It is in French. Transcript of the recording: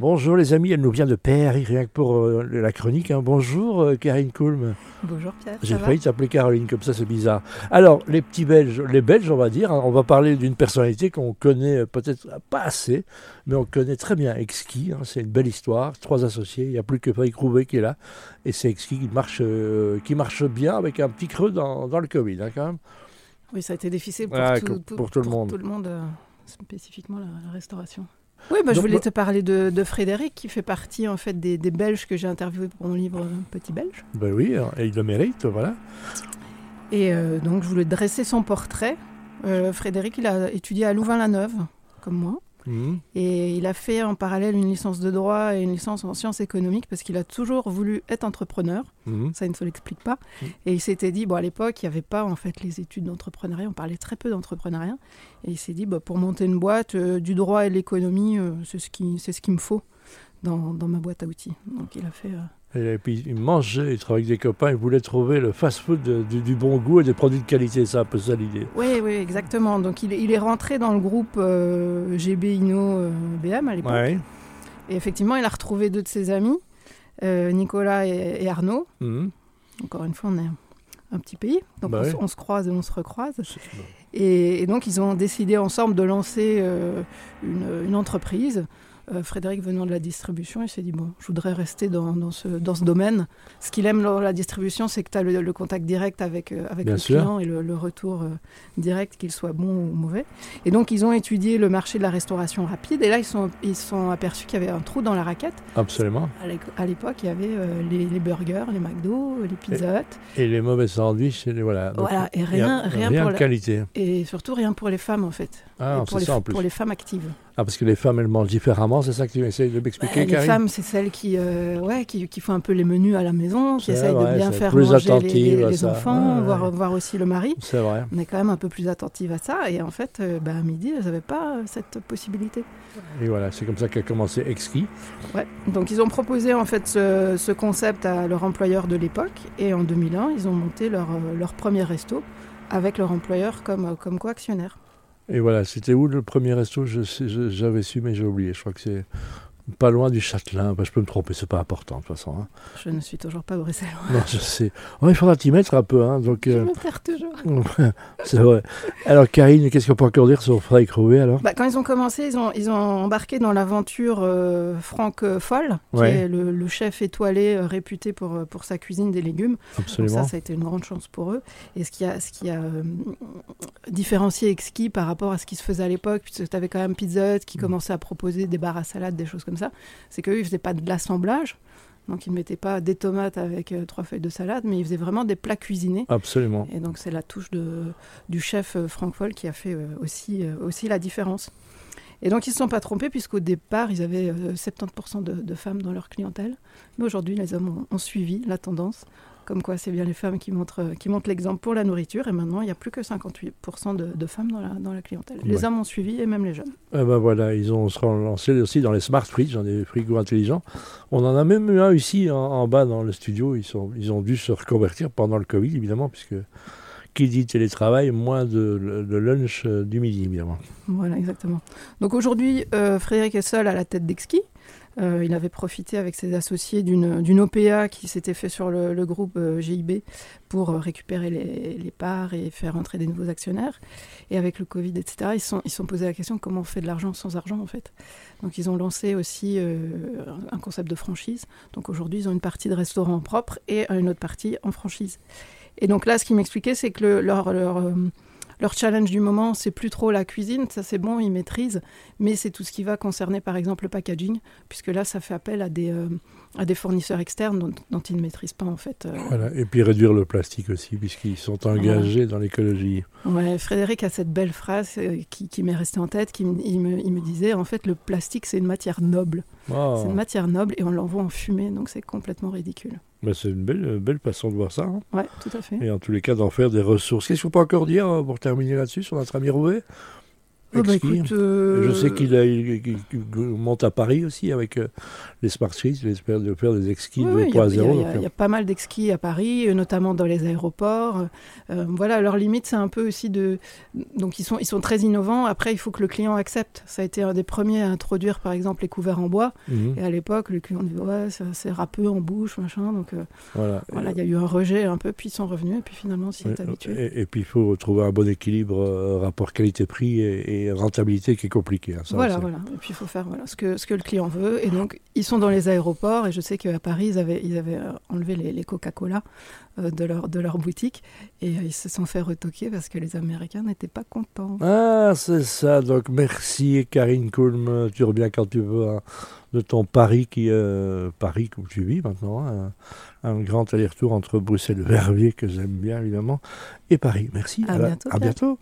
Bonjour les amis, elle nous vient de Paris, rien que pour euh, la chronique. hein. Bonjour euh, Karine Kulm. Bonjour Pierre. J'ai failli t'appeler Caroline comme ça, c'est bizarre. Alors, les petits Belges, les Belges, on va dire, hein, on va parler d'une personnalité qu'on connaît euh, peut-être pas assez, mais on connaît très bien Exki. hein, c'est une belle histoire, trois associés, il n'y a plus que Frédéric Rouvet qui est là, et c'est Exki qui marche, euh, qui marche bien avec un petit creux dans, dans le Covid, quand même. Oui, ça a été difficile pour, Ah, tout, pour tout le monde. Tout le monde, spécifiquement la, la restauration. Oui, bah, je voulais te parler de, de Frédéric, qui fait partie en fait des, des Belges que j'ai interviewés pour mon livre Petit Belge. Ben oui, hein, et il le mérite, voilà. Et euh, donc, je voulais dresser son portrait. Euh, Frédéric, il a étudié à Louvain-la-Neuve, comme moi. Mhm. Et il a fait en parallèle une licence de droit et une licence en sciences économiques parce qu'il a toujours voulu être entrepreneur. Mhm. Ça, il ne se l'explique pas. Mm. Et il s'était dit, bon, à l'époque, il n'y avait pas en fait les études d'entrepreneuriat, on parlait très peu d'entrepreneuriat. Et il s'est dit, bah, pour monter une boîte, euh, du droit et de l'économie, euh, c'est ce qui c'est ce qu'il me faut dans, dans ma boîte à outils. Donc il a fait. euh, Et puis il mangeait, il travaillait avec des copains, il voulait trouver le fast-food du, du bon goût et des produits de qualité, c'est un peu ça l'idée. Oui, oui, exactement. Donc il, est- il est rentré dans le groupe euh, GB Inno euh, BM à l'époque. Ouais. Et effectivement, il a retrouvé deux de ses amis, euh, Nicolas et, et Arnaud. Mhm. Encore une fois, on est un petit pays. Donc Bah on, se- on se croise et on se recroise. Et, et donc, ils ont décidé ensemble de lancer une, une entreprise. Euh, Frédéric venant de la distribution, il s'est dit bon, je voudrais rester dans, dans ce, dans ce domaine. Ce qu'il aime dans la distribution, c'est que tu as le, le contact direct avec, euh, avec Bien le sûr. client et le, le retour euh, direct, qu'il soit bon ou mauvais. Et donc, ils ont étudié le marché de la restauration rapide. Et là, ils sont, ils sont aperçus qu'il y avait un trou dans la raquette. Absolument. À l'époque, il y avait euh, les, les burgers, les McDo, les Pizza Hut. Et les mauvais sandwichs, et les- voilà. Donc, Voilà, et a rien, rien, pour de la- qualité. et surtout rien pour les femmes en fait. Ah, Et pour, c'est les, ça en plus. pour les femmes actives. Ah, parce que les femmes, elles mangent différemment, c'est ça que tu essayes de m'expliquer, Ouais, les Karine femmes, c'est celles qui, euh, ouais, qui, qui font un peu les menus à la maison, qui essayent vrai, de bien faire plus manger les, les- enfants, Ouais, voir, ouais. voir aussi le mari. C'est vrai. On est quand même un peu plus attentive à ça. Et en fait, euh, bah, à midi, elles n'avaient pas cette possibilité. Et voilà, c'est comme ça qu'a commencé Exki. Ouais. Donc ils ont proposé en fait ce, ce concept à leur employeur de l'époque. Et en 2001, ils ont monté leur, euh, leur premier resto avec leur employeur comme, euh, comme co-actionnaire. Et voilà, c'était où le premier resto? J'avais su, mais j'ai oublié. Je crois que c'est pas loin du Châtelain. Bah, je peux me tromper, c'est pas important de toute façon. hein. Je ne suis toujours pas bruxellois. Non, je sais. Oh, il faudra t'y mettre un peu. Hein, donc, Je euh, me perds toujours. c'est vrai. Alors, Karine, qu'est-ce qu'on peut encore dire sur Frédéric Rouvet alors? Bah, quand ils ont commencé, ils ont, ils ont embarqué dans l'aventure euh, Franck Foll, qui est le, le chef étoilé euh, réputé pour, euh, pour sa cuisine des légumes. Donc Absolument. ça, ça a été une grande chance pour eux. Et ce qui a, ce qui a euh, différencié Exki par rapport à ce qui se faisait à l'époque, puisque tu avais quand même Pizza Hut qui Mm. commençait à proposer des barres à salade, des choses comme ça, c'est qu'eux, ils faisaient pas de l'assemblage. Donc ils ne mettaient pas des tomates avec euh, trois feuilles de salade, mais ils faisaient vraiment des plats cuisinés. Absolument. Et donc c'est la touche de, du chef euh, Franck Foll qui a fait euh, aussi, euh, aussi la différence. Et donc ils ne se sont pas trompés puisqu'au départ ils avaient euh, 70% de, de femmes dans leur clientèle. Mais aujourd'hui les hommes ont, ont suivi la tendance. Comme quoi c'est bien les femmes qui montrent, euh, qui montrent l'exemple pour la nourriture. Et maintenant il n'y a plus que 58% de, de femmes dans la, dans la clientèle. Les hommes ont suivi et même les jeunes. Ah ben voilà, ils ont se lancés aussi dans les smart fridge, dans des frigos intelligents. On en a même eu un ici en, en bas dans le studio. Ils, sont, ils ont dû se reconvertir pendant le Covid, évidemment, puisque qui dit télétravail, moins de, de lunch euh, du midi, évidemment. Voilà, exactement. Donc aujourd'hui, euh, Frédéric est seul à la tête d'Exki. Euh, il avait profité avec ses associés d'une OPA qui s'était fait sur le, groupe euh, GIB pour euh, récupérer les, les parts et faire entrer des nouveaux actionnaires. Et avec le Covid, etc., ils se sont, ils sont posé la question comment on fait de l'argent sans argent, en fait? Donc ils ont lancé aussi euh, un concept de franchise. Donc aujourd'hui, ils ont une partie de restaurant propre et une autre partie en franchise. Et donc là, ce qu'ils m'expliquaient, c'est que le- leur, leur, leur challenge du moment, c'est plus trop la cuisine, ça c'est bon, ils maîtrisent, mais c'est tout ce qui va concerner par exemple le packaging, puisque là ça fait appel à des, euh, à des fournisseurs externes dont, dont ils ne maîtrisent pas en fait. euh. Voilà. Et puis réduire le plastique aussi, puisqu'ils sont engagés dans l'écologie. Ouais, Frédéric a cette belle phrase euh, qui, qui m'est restée en tête, qui il, me, il me disait en fait le plastique c'est une matière noble, Oh, c'est une matière noble et on l'envoie en fumée, donc c'est complètement ridicule. Ben c'est une belle, belle façon de voir ça. hein. Ouais, tout à fait. Et en tous les cas, d'en faire des ressources. Qu'est-ce qu'on peut encore dire euh, pour terminer là-dessus sur notre ami Rouvet Oh, bah, écoute, euh, Je sais qu'il a- il- il- il monte à Paris aussi avec euh, les Smart Trees, il espère de faire des exquis Oui, y a- 2.0. il y, a- pas mal d'exquis à Paris, euh, notamment dans les aéroports. Euh, voilà, leur limite, c'est un peu aussi de. Donc, ils sont, ils sont très innovants. Après, il faut que le client accepte. Ça a été un des premiers à introduire, par exemple, les couverts en bois. mhm, Et à l'époque, le client dit Ouais, c'est c'est râpeux en bouche, machin. Donc, euh, voilà. voilà, il y a eu un rejet un peu, puis ils sont revenus, et puis finalement, s'y est habitué. Et, et puis il faut trouver un bon équilibre euh, rapport qualité-prix et, et rentabilité qui est compliqué. hein, ça, Voilà, voilà. Et puis il faut faire voilà, ce, que, ce que le client veut. Et donc, ils sont dans les aéroports. Et je sais qu'à Paris, ils avaient, ils avaient euh, enlevé les, les Coca-Cola euh, de, leur, de leur boutique. Et euh, ils se sont fait retoquer parce que les Américains n'étaient pas contents. Ah, c'est ça. Donc merci Karine Kulm, tu reviens quand tu veux hein, de ton Paris qui euh, Paris où tu vis maintenant, hein, un, grand aller-retour entre Bruxelles et Verviers que j'aime bien évidemment et Paris. Merci. À bientôt, À bientôt.